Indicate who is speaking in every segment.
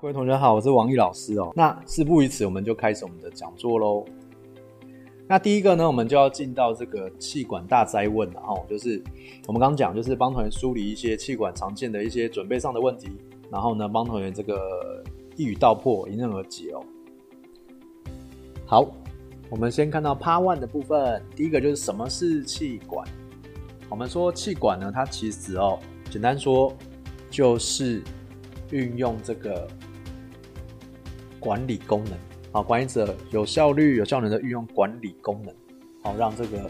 Speaker 1: 各位同学好，我是王毅老师哦。那事不宜迟，我们就开始我们的讲座喽。那第一个呢，我们就要进到这个气管大灾问了哦，就是我们刚刚讲，就是帮同学梳理一些气管常见的一些准备上的问题，然后呢，帮同学这个一语道破，迎刃而解哦。好，我们先看到 Part One 的部分，第一个就是什么是气管？我们说气管呢，它其实哦，简单说就是运用这个管理功能。好，管理者有效率、有效能的运用管理功能，好，让这个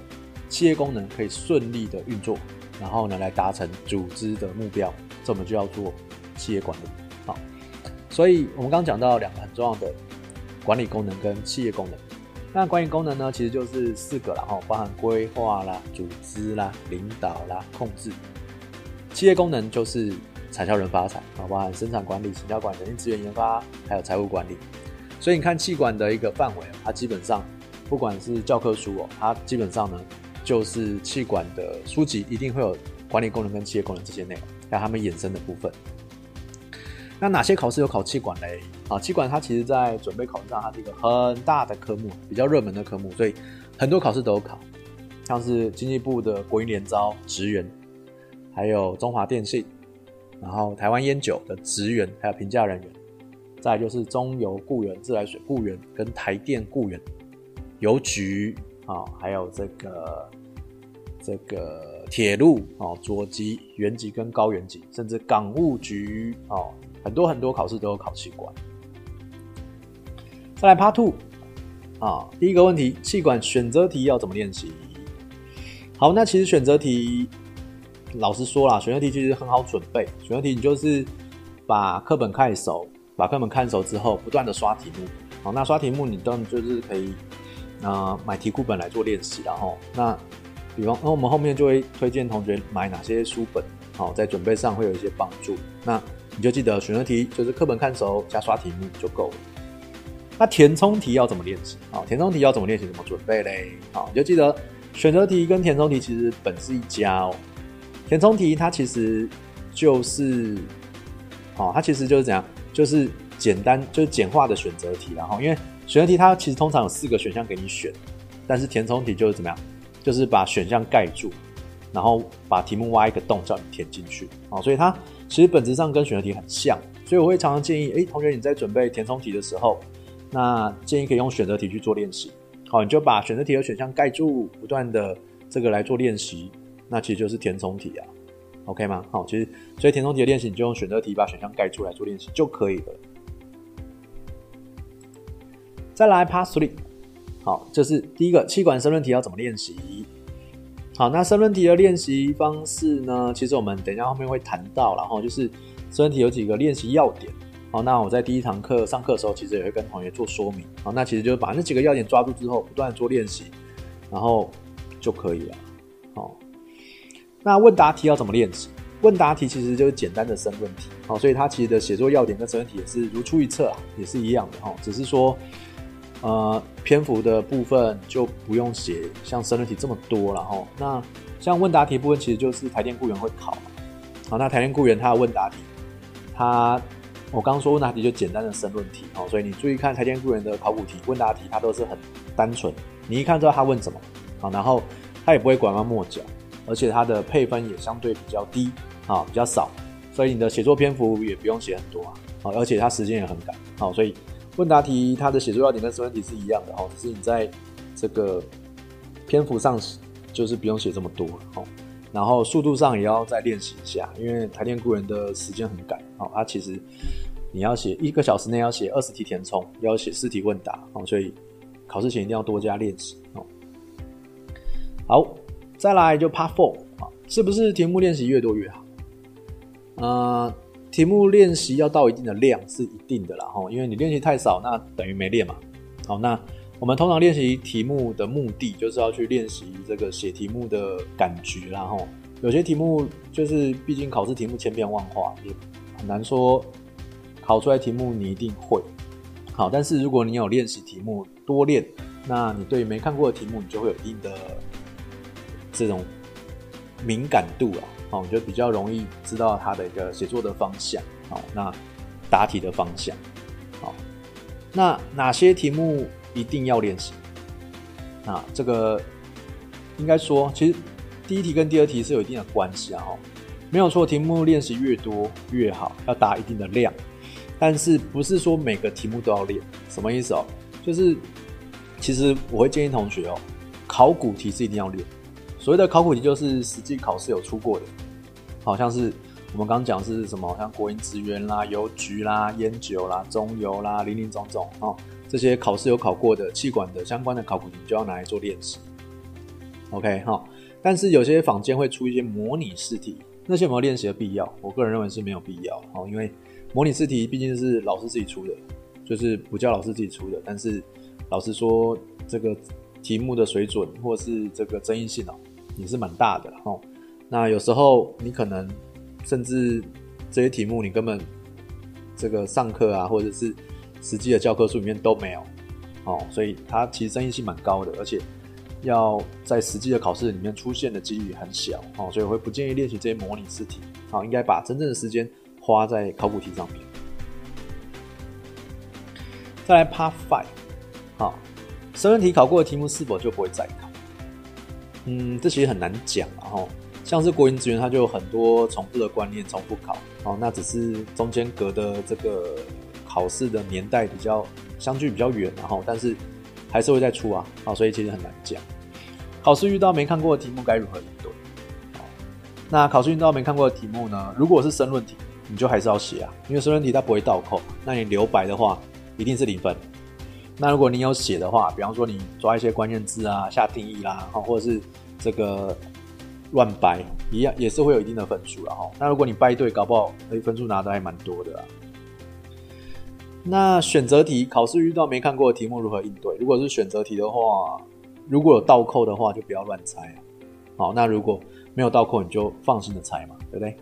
Speaker 1: 企业功能可以顺利的运作，然后呢，来达成组织的目标，这我们就要做企业管理。好，所以我们刚讲到两个很重要的管理功能跟企业功能。那管理功能呢，其实就是四个啦，哈，包含规划啦、组织啦、领导啦、控制。企业功能就是产销人发财，啊，包含生产管理、行销管理、人力资源研发，还有财务管理。所以你看气管的一个范围，它基本上不管是教科书哦，它基本上呢就是气管的书籍一定会有管理功能跟企业功能这些内容，还有他们衍生的部分。那哪些考试有考气管嘞？啊，气管它其实在准备考试上，它是一个很大的科目，比较热门的科目，所以很多考试都有考，像是经济部的国营联招职员，还有中华电信，然后台湾烟酒的职员，还有评价人员。再就是中油雇员、自来水雇员跟台电雇员、邮局啊，还有这个这个铁路啊，左级、原级跟高原级，甚至港务局啊，很多很多考试都有考企管。再来 Part Two 啊，第一个问题，气管选择题要怎么练习？好，那其实选择题，老实说啦，选择题其实很好准备。选择题你就是把课本看熟。把课本看熟之后，不断的刷题目。好，那刷题目你当然就是可以，呃，买题库本来做练习。然后，那比方，那我们后面就会推荐同学买哪些书本，好，在准备上会有一些帮助。那你就记得选择题就是课本看熟加刷题目就够了。那填充题要怎么练习？好，填充题要怎么练习？怎么准备嘞？好，你就记得选择题跟填充题其实本是一家哦。填充题它其实就是，哦，它其实就是怎样？就是简单，就是简化的选择题，然后因为选择题它其实通常有四个选项给你选，但是填充题就是怎么样，就是把选项盖住，然后把题目挖一个洞叫你填进去啊，所以它其实本质上跟选择题很像，所以我会常常建议，诶，同学你在准备填充题的时候，那建议可以用选择题去做练习，好，你就把选择题的选项盖住，不断的这个来做练习，那其实就是填充题啊。OK 吗？好，其实所以填充题的练习，你就用选择题把选项盖出来做练习就可以了。再来 Pass Three，好，这是第一个气管申论题要怎么练习？好，那申论题的练习方式呢？其实我们等一下后面会谈到，然后就是申论题有几个练习要点。好，那我在第一堂课上课的时候，其实也会跟同学做说明。好，那其实就是把那几个要点抓住之后，不断做练习，然后就可以了。那问答题要怎么练习？问答题其实就是简单的申论题，好，所以它其实的写作要点跟申论题也是如出一辙啊，也是一样的哈，只是说，呃，篇幅的部分就不用写像申论题这么多了哈。那像问答题部分，其实就是台电雇员会考，好，那台电雇员他的问答题，他我刚刚说问答题就简单的申论题，好，所以你注意看台电雇员的考古题、问答题，它都是很单纯，你一看知道他问什么，好，然后他也不会拐弯抹角。而且它的配分也相对比较低啊，比较少，所以你的写作篇幅也不用写很多啊，而且它时间也很赶，好，所以问答题它的写作要点跟申论题是一样的哦，只是你在这个篇幅上就是不用写这么多哦，然后速度上也要再练习一下，因为台电雇员的时间很赶，好，它其实你要写一个小时内要写二十题填充，要写四题问答，哦，所以考试前一定要多加练习哦，好。再来就 Part Four 啊，是不是题目练习越多越好？呃，题目练习要到一定的量是一定的啦，吼，因为你练习太少，那等于没练嘛。好，那我们通常练习题目的目的就是要去练习这个写题目的感觉，然后有些题目就是毕竟考试题目千变万化，也很难说考出来题目你一定会好。但是如果你有练习题目多练，那你对没看过的题目，你就会有一定的。这种敏感度啊，哦，你就比较容易知道他的一个写作的方向，哦，那答题的方向。好，那哪些题目一定要练习？啊，这个应该说，其实第一题跟第二题是有一定的关系啊。哈，没有错，题目练习越多越好，要答一定的量。但是不是说每个题目都要练？什么意思哦？就是其实我会建议同学哦，考古题是一定要练。所谓的考古题就是实际考试有出过的，好像是我们刚刚讲是什么，像国营职员啦、邮局啦、烟酒啦、中油啦、林林总总哦，这些考试有考过的气管的相关的考古题就要拿来做练习。OK 哈，但是有些坊间会出一些模拟试题，那些有没有练习的必要？我个人认为是没有必要哦，因为模拟试题毕竟是老师自己出的，就是不叫老师自己出的，但是老师说这个题目的水准或是这个争议性哦。也是蛮大的哦。那有时候你可能甚至这些题目你根本这个上课啊，或者是实际的教科书里面都没有哦，所以它其实争议性蛮高的，而且要在实际的考试里面出现的几率很小哦，所以我会不建议练习这些模拟试题。好，应该把真正的时间花在考古题上面。再来 Part Five，好，申论题考过的题目是否就不会再考？嗯，这其实很难讲，然后像是国营资源，它就有很多重复的观念，重复考，哦，那只是中间隔的这个考试的年代比较相距比较远，然后但是还是会再出啊，哦，所以其实很难讲。考试遇到没看过的题目该如何应对？那考试遇到没看过的题目呢？如果是申论题，你就还是要写啊，因为申论题它不会倒扣，那你留白的话一定是零分。那如果你有写的话，比方说你抓一些关键字啊、下定义啦，或者是这个乱掰，一样也是会有一定的分数了哈。那如果你掰对，搞不好诶分数拿的还蛮多的啊。那选择题考试遇到没看过的题目如何应对？如果是选择题的话，如果有倒扣的话，就不要乱猜啊。好，那如果没有倒扣，你就放心的猜嘛，对不对？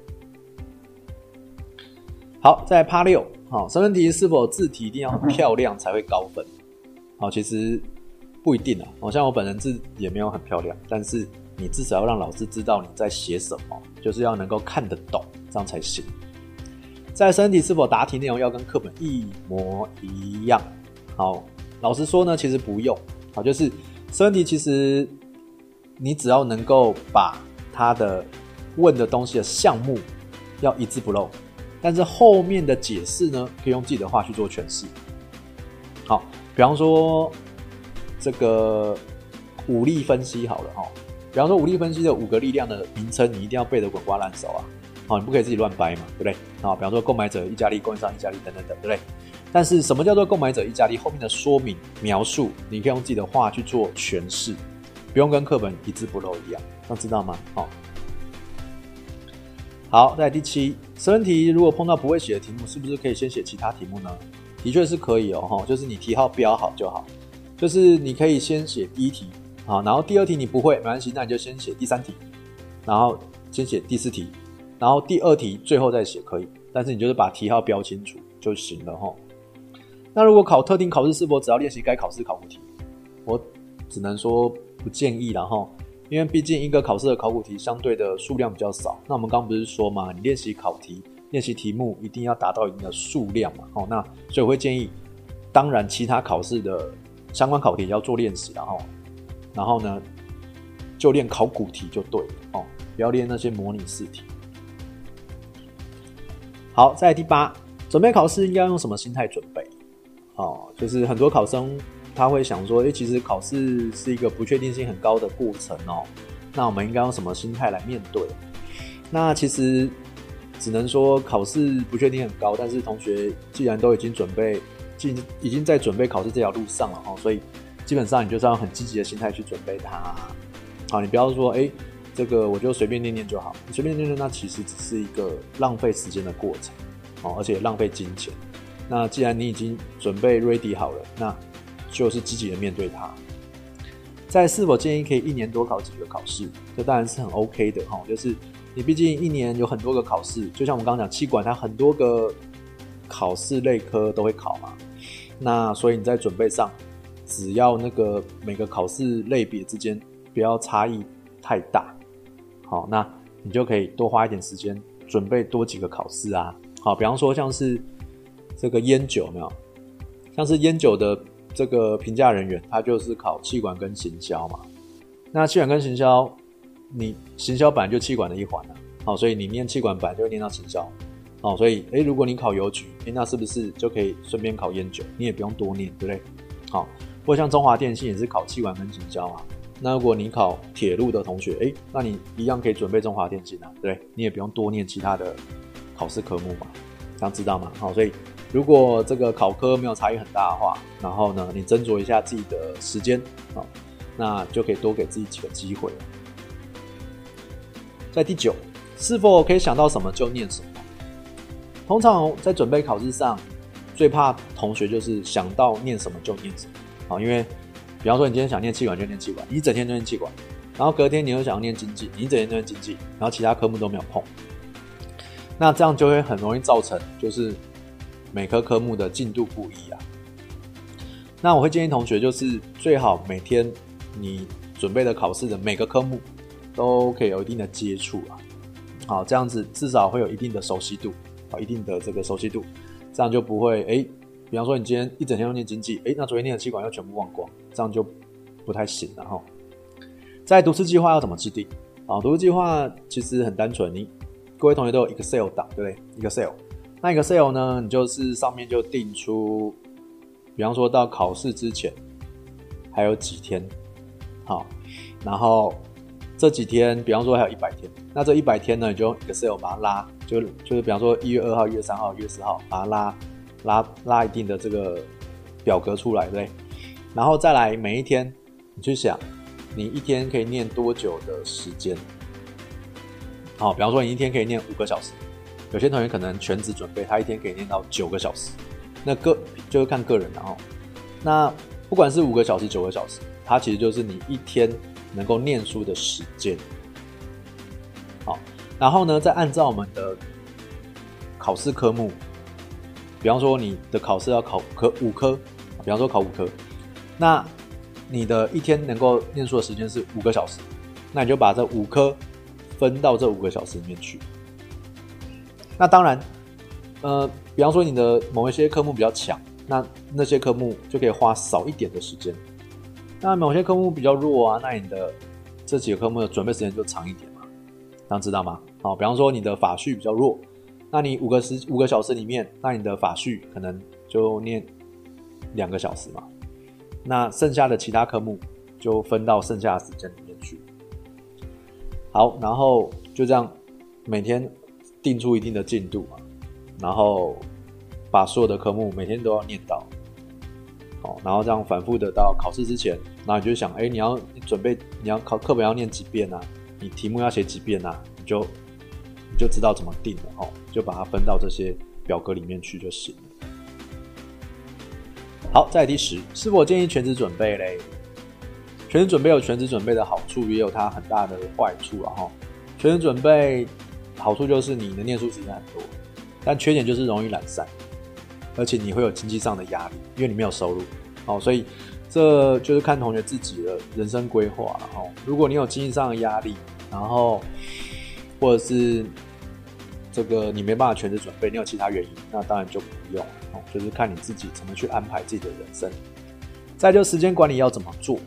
Speaker 1: 好，再来 Part 六，好，身份题是否字体一定要很漂亮才会高分？好，其实不一定啊。好像我本人字也没有很漂亮，但是你至少要让老师知道你在写什么，就是要能够看得懂，这样才行。在申论题是否答题内容要跟课本一模一样？好，老实说呢，其实不用。好，就是申论题其实你只要能够把它的问的东西的项目要一字不漏，但是后面的解释呢，可以用自己的话去做诠释。好。比方说，这个武力分析好了哈。比方说武力分析的五个力量的名称，你一定要背得滚瓜烂熟啊。好，你不可以自己乱掰嘛，对不对？啊，比方说购买者议价力、供应商议价力等等等，对不对？但是什么叫做购买者议价力？后面的说明描述，你可以用自己的话去做诠释，不用跟课本一字不漏一样，那知道吗？好，好，在第七申论题，如果碰到不会写的题目，是不是可以先写其他题目呢？的确是可以哦，哈，就是你题号标好就好，就是你可以先写第一题啊，然后第二题你不会没关系，那你就先写第三题，然后先写第四题，然后第二题最后再写可以，但是你就是把题号标清楚就行了哈。那如果考特定考试是否只要练习该考试考古题？我只能说不建议了哈，因为毕竟一个考试的考古题相对的数量比较少。那我们刚不是说嘛，你练习考题。练习题目一定要达到一定的数量嘛，哦，那所以我会建议，当然其他考试的相关考题要做练习，然后，然后呢，就练考古题就对了哦，不要练那些模拟试题。好，在第八，准备考试应该用什么心态准备？哦，就是很多考生他会想说，诶，其实考试是一个不确定性很高的过程哦，那我们应该用什么心态来面对？那其实。只能说考试不确定很高，但是同学既然都已经准备，进已经在准备考试这条路上了哈，所以基本上你就是要很积极的心态去准备它。好，你不要说哎、这个我就随便念念就好，你随便念念那其实只是一个浪费时间的过程，哦，而且浪费金钱。那既然你已经准备 ready 好了，那就是积极的面对它。在是否建议可以一年多考几个考试？这当然是很 OK 的哈，就是。你毕竟一年有很多个考试，就像我们刚刚讲，气管它很多个考试类科都会考嘛。那所以你在准备上，只要那个每个考试类别之间不要差异太大，好，那你就可以多花一点时间准备多几个考试啊。好，比方说像是这个烟酒没有？像是烟酒的这个评价人员，他就是考气管跟行销嘛。那气管跟行销，你行销本来就气管的一环啊，好，所以你念气管本就会念到行销，哦，所以诶，如果你考邮局，诶，那是不是就可以顺便考烟酒？你也不用多念，对不对？好，或像中华电信也是考气管跟行销啊。那如果你考铁路的同学，诶，那你一样可以准备中华电信啊，对，你也不用多念其他的考试科目嘛，这样知道吗？好，所以如果这个考科没有差异很大的话，然后呢，你斟酌一下自己的时间，好，那就可以多给自己几个机会。在第九，是否可以想到什么就念什么？通常在准备考试上，最怕同学就是想到念什么就念什么，好，因为。比方说，你今天想念气管就念气管，你整天就念气管，然后隔天你又想要念经济，你整天就念经济，然后其他科目都没有碰，那这样就会很容易造成就是每科科目的进度不一啊。那我会建议同学就是最好每天你准备的考试的每个科目都可以有一定的接触啊，好，这样子至少会有一定的熟悉度啊，一定的这个熟悉度，这样就不会哎。比方说，你今天一整天都念经济，诶，那昨天念的气管要全部忘光，这样就不太行了哈。在读书计划要怎么制定啊？读书计划其实很单纯，你各位同学都有 Excel 档，对不对？Excel，那 Excel 呢，你就是上面就定出，比方说到考试之前还有几天，好，然后这几天，比方说还有一百天，那这一百天呢，你就用 Excel 把它拉，就就是比方说一月二号、一月三号、一月四号，把它拉。拉拉一定的这个表格出来，对？然后再来每一天，你去想，你一天可以念多久的时间？好，比方说你一天可以念五个小时，有些同学可能全职准备，他一天可以念到九个小时，那个就是看个人的哦。那不管是五个小时、九个小时，它其实就是你一天能够念书的时间。好，然后呢，再按照我们的考试科目。比方说，你的考试要考科五科，比方说考五科，那你的一天能够念书的时间是五个小时，那你就把这五科分到这五个小时里面去。那当然，呃，比方说你的某一些科目比较强，那那些科目就可以花少一点的时间。那某些科目比较弱啊，那你的这几个科目的准备时间就长一点嘛，这样知道吗？好，比方说你的法序比较弱。那你五个时五个小时里面，那你的法序可能就念两个小时嘛，那剩下的其他科目就分到剩下的时间里面去。好，然后就这样每天定出一定的进度嘛，然后把所有的科目每天都要念到。然后这样反复的到考试之前，那你就想，哎，你要准备你要考课本要念几遍啊？你题目要写几遍啊？你就你。就知道怎么定了哦，就把它分到这些表格里面去就行了。好，再第十，是否建议全职准备嘞？全职准备有全职准备的好处，也有它很大的坏处了哈。全职准备好处就是你的念书时间很多，但缺点就是容易懒散，而且你会有经济上的压力，因为你没有收入哦，所以这就是看同学自己的人生规划了哈。如果你有经济上的压力，然后或者是这个你没办法全职准备，你有其他原因，那当然就不用哦。就是看你自己怎么去安排自己的人生。再就时间管理要怎么做？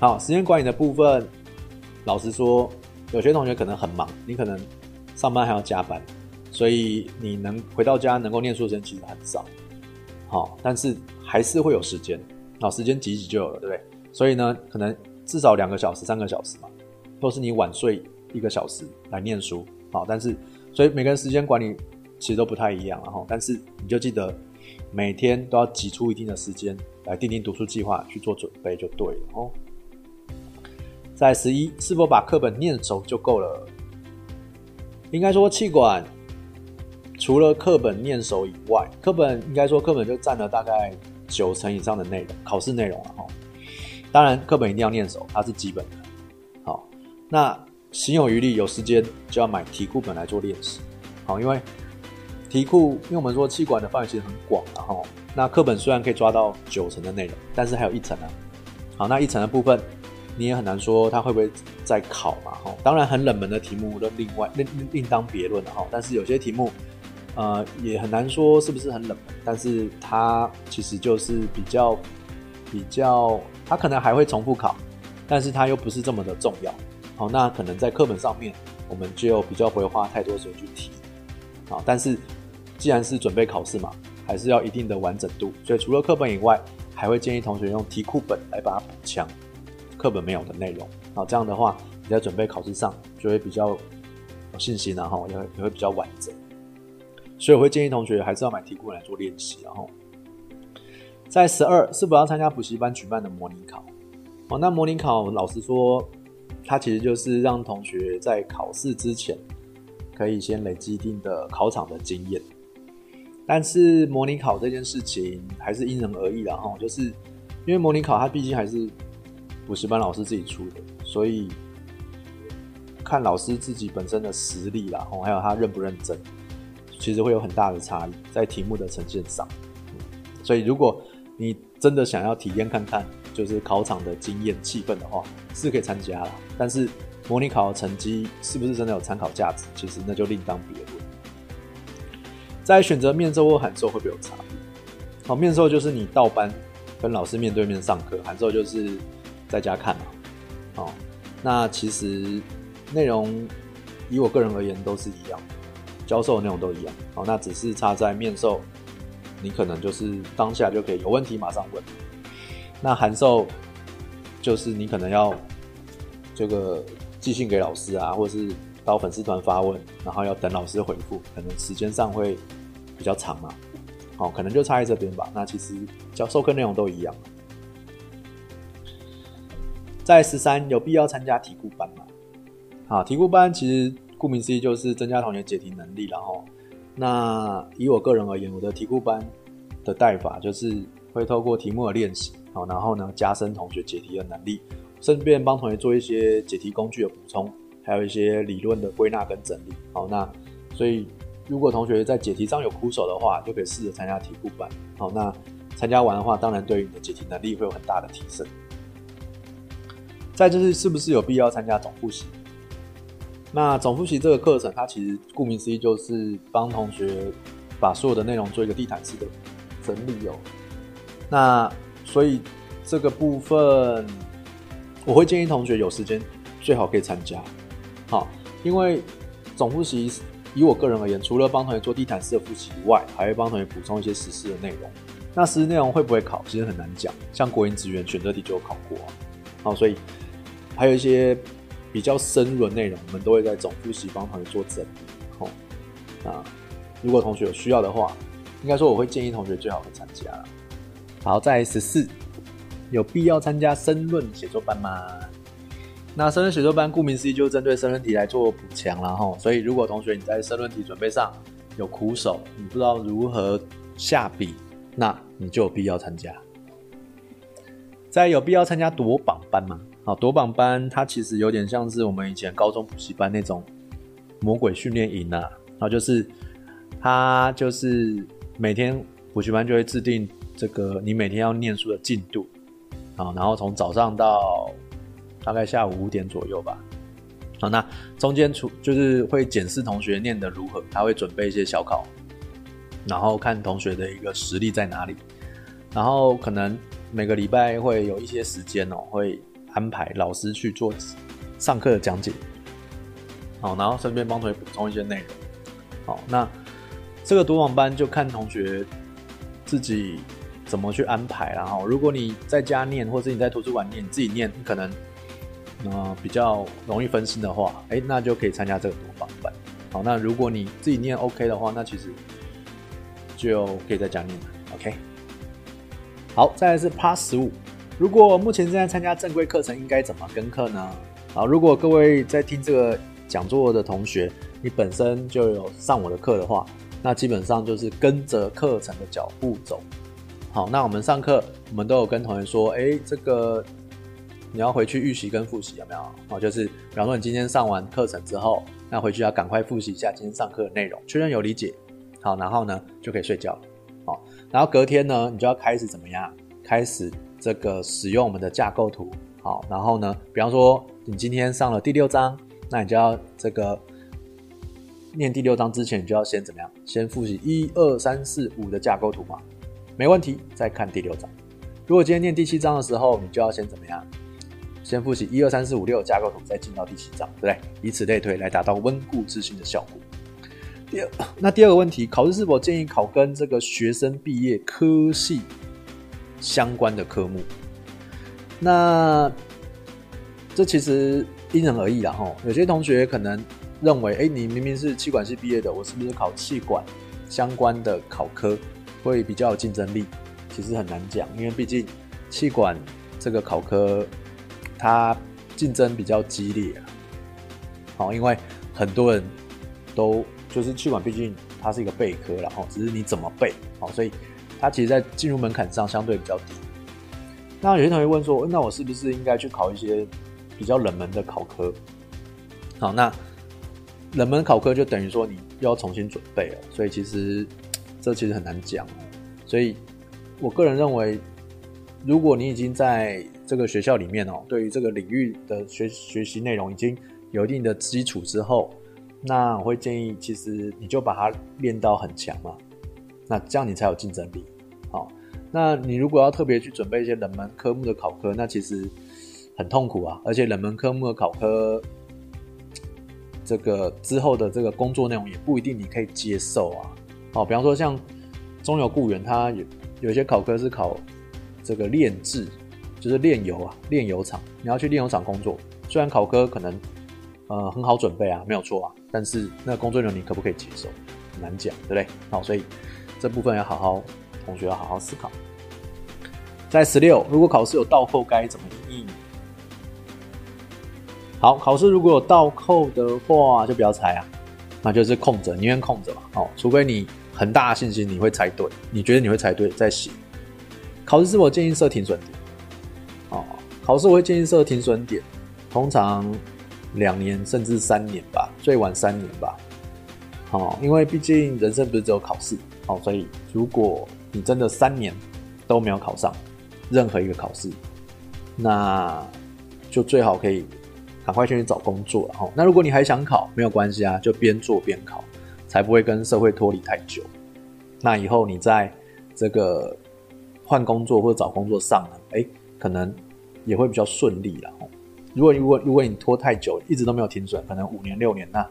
Speaker 1: 好，时间管理的部分，老实说，有些同学可能很忙，你可能上班还要加班，所以你能回到家能够念书的时间其实很少。好，但是还是会有时间，好，时间挤挤就有了，对不对？所以呢，可能至少两个小时、三个小时嘛，都是你晚睡一个小时来念书。好，但是。所以每个人时间管理其实都不太一样，然后，但是你就记得每天都要挤出一定的时间来订定读书计划去做准备就对了哦。在十一，是否把课本念熟就够了？应该说，气管除了课本念熟以外，课本应该说课本就占了大概九成以上的内容，考试内容了哈。当然，课本一定要念熟，它是基本的。好，那。心有余力，有时间就要买题库本来做练习。好，因为题库，因为我们说气管的范围其实很广，然后那课本虽然可以抓到九成的内容，但是还有一层啊。好，那一层的部分你也很难说它会不会再考嘛。哈，当然很冷门的题目都另外另另当别论了哈。但是有些题目呃，也很难说是不是很冷门，但是它其实就是比较比较，它可能还会重复考，但是它又不是这么的重要。好，那可能在课本上面，我们就比较不会花太多时间去提。好，但是既然是准备考试嘛，还是要一定的完整度，所以除了课本以外，还会建议同学用题库本来把它补强课本没有的内容。好，这样的话你在准备考试上就会比较有信心，然后也会也会比较完整。所以我会建议同学还是要买题库来做练习。然后在十二是否要参加补习班举办的模拟考？哦，那模拟考老实说，它其实就是让同学在考试之前可以先累积一定的考场的经验。但是模拟考这件事情还是因人而异的哈，就是因为模拟考它毕竟还是补习班老师自己出的，所以看老师自己本身的实力啦，哦，还有他认不认真，其实会有很大的差异在题目的呈现上。所以如果你真的想要体验看看，就是考场的经验气氛的话，是可以参加啦。但是模拟考的成绩是不是真的有参考价值，其实那就另当别论。在选择面授或函授会不会有差别？好，面授就是你到班跟老师面对面上课，函授就是在家看嘛。好，那其实内容以我个人而言都是一样，教授的内容都一样。好，那只是差在面授，你可能就是当下就可以有问题马上问。那函授就是你可能要这个寄信给老师啊，或者是。到粉丝团发问，然后要等老师回复，可能时间上会比较长嘛，好，可能就差在这边吧。那其实教授课内容都一样。在十三有必要参加题库班吗？好，题库班其实顾名思义就是增加同学解题能力，然后那以我个人而言，我的题库班的带法就是会透过题目的练习，好，然后呢加深同学解题的能力，顺便帮同学做一些解题工具的补充。还有一些理论的归纳跟整理，好，那所以如果同学在解题上有苦手的话，就可以试着参加题库班，好，那参加完的话，当然对于你的解题能力会有很大的提升。再就是是不是有必要参加总复习？那总复习这个课程，它其实顾名思义就是帮同学把所有的内容做一个地毯式的整理哦。那所以这个部分，我会建议同学有时间最好可以参加。好，因为总复习以我个人而言，除了帮同学做地毯式的复习以外，还会帮同学补充一些时事的内容。那时事内容会不会考，其实很难讲。像国营职员选择题就有考过。好，所以还有一些比较深入的内容，我们都会在总复习帮同学做整理。好，那如果同学有需要的话，应该说我会建议同学最好会参加。好，在十四，有必要参加申论写作班吗？那申论写作班顾名思义就是针对申论题来做补强啦齁，所以如果同学你在申论题准备上有苦手，你不知道如何下笔，那你就有必要参加。在有必要参加夺榜班吗？好，夺榜班它其实有点像是我们以前高中补习班那种魔鬼训练营呐，然后就是它就是每天补习班就会制定这个你每天要念书的进度，啊，然后从早上到大概下午五点左右吧。好，那中间出就是会检视同学念得如何，他会准备一些小考，然后看同学的一个实力在哪里，然后可能每个礼拜会有一些时间哦，会安排老师去做上课的讲解，好，然后顺便帮同学补充一些内容。好，那这个读网班就看同学自己怎么去安排，然后如果你在家念，或者你在图书馆念，你自己念，可能。呃，比较容易分心的话，哎、那就可以参加这个读榜班。好，那如果你自己念 OK 的话，那其实就可以在家念了。OK。好，再来是 Part 十五。如果目前正在参加正规课程，应该怎么跟课呢？好，如果各位在听这个讲座的同学，你本身就有上我的课的话，那基本上就是跟着课程的脚步走。好，那我们上课，我们都有跟同学说，哎、这个。你要回去预习跟复习有没有？哦，就是比方说你今天上完课程之后，那回去要赶快复习一下今天上课的内容，确认有理解，好，然后呢就可以睡觉，好，然后隔天呢你就要开始怎么样？开始这个使用我们的架构图，好，然后呢，比方说你今天上了第六章，那你就要这个念第六章之前，你就要先怎么样？先复习一二三四五的架构图嘛，没问题。再看第六章。如果今天念第七章的时候，你就要先怎么样？先复习一二三四五六架构图，再进到第七章，对不对？以此类推，来达到温故知新的效果。第二，那第二个问题，考试是否建议考跟这个学生毕业科系相关的科目？那这其实因人而异啦，吼。有些同学可能认为，哎，你明明是气管系毕业的，我是不是考气管相关的考科会比较有竞争力？其实很难讲，因为毕竟气管这个考科它竞争比较激烈。好，因为很多人都就是气管，毕竟它是一个备科，然后只是你怎么备，好，所以它其实在进入门槛上相对比较低。那有些同学问说，那我是不是应该去考一些比较冷门的考科？好，那冷门考科就等于说你又要重新准备了，所以其实这其实很难讲。所以我个人认为，如果你已经在这个学校里面哦，对于这个领域的学学习内容已经有一定的基础之后，那我会建议，其实你就把它练到很强嘛，那这样你才有竞争力。好。那你如果要特别去准备一些冷门科目的考科，那其实很痛苦啊！而且冷门科目的考科，这个之后的这个工作内容也不一定你可以接受啊。好，比方说像中油雇员，他有有些考科是考这个炼制，就是炼油啊，炼油厂，你要去炼油厂工作。虽然考科可能呃很好准备啊，没有错啊，但是那个工作内容你可不可以接受，很难讲，对不对？好，所以这部分要好好。同学要好好思考。在十六，如果考试有倒扣该怎么应？好，考试如果有倒扣的话，就不要猜啊，那就是空着，宁愿空着嘛。哦，除非你很大的信心你会猜对，你觉得你会猜对再写。考试是否建议设停损点？哦，考试我会建议设停损点，通常两年甚至三年吧，最晚三年吧。哦，因为毕竟人生不是只有考试，哦，所以如果你真的三年都没有考上任何一个考试，那就最好可以赶快先去找工作了。那如果你还想考，没有关系啊，就边做边考，才不会跟社会脱离太久。那以后你在这个换工作或者找工作上呢，哎，可能也会比较顺利了。如果如果如果你拖太久，一直都没有停损，可能五年六年，那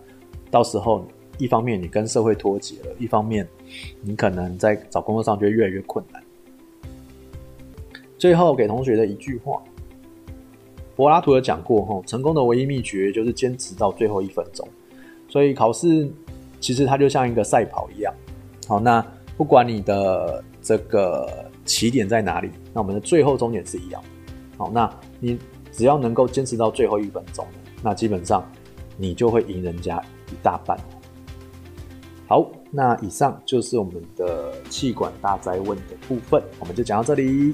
Speaker 1: 到时候。一方面你跟社会脱节了，一方面你可能在找工作上就越来越困难。最后给同学的一句话，柏拉图有讲过，吼，成功的唯一秘诀就是坚持到最后一分钟。所以考试其实它就像一个赛跑一样，好，那不管你的这个起点在哪里，那我们的最后终点是一样。好，那你只要能够坚持到最后一分钟，那基本上你就会赢人家一大半。好，那以上就是我们的气管大灾问的部分，我们就讲到这里。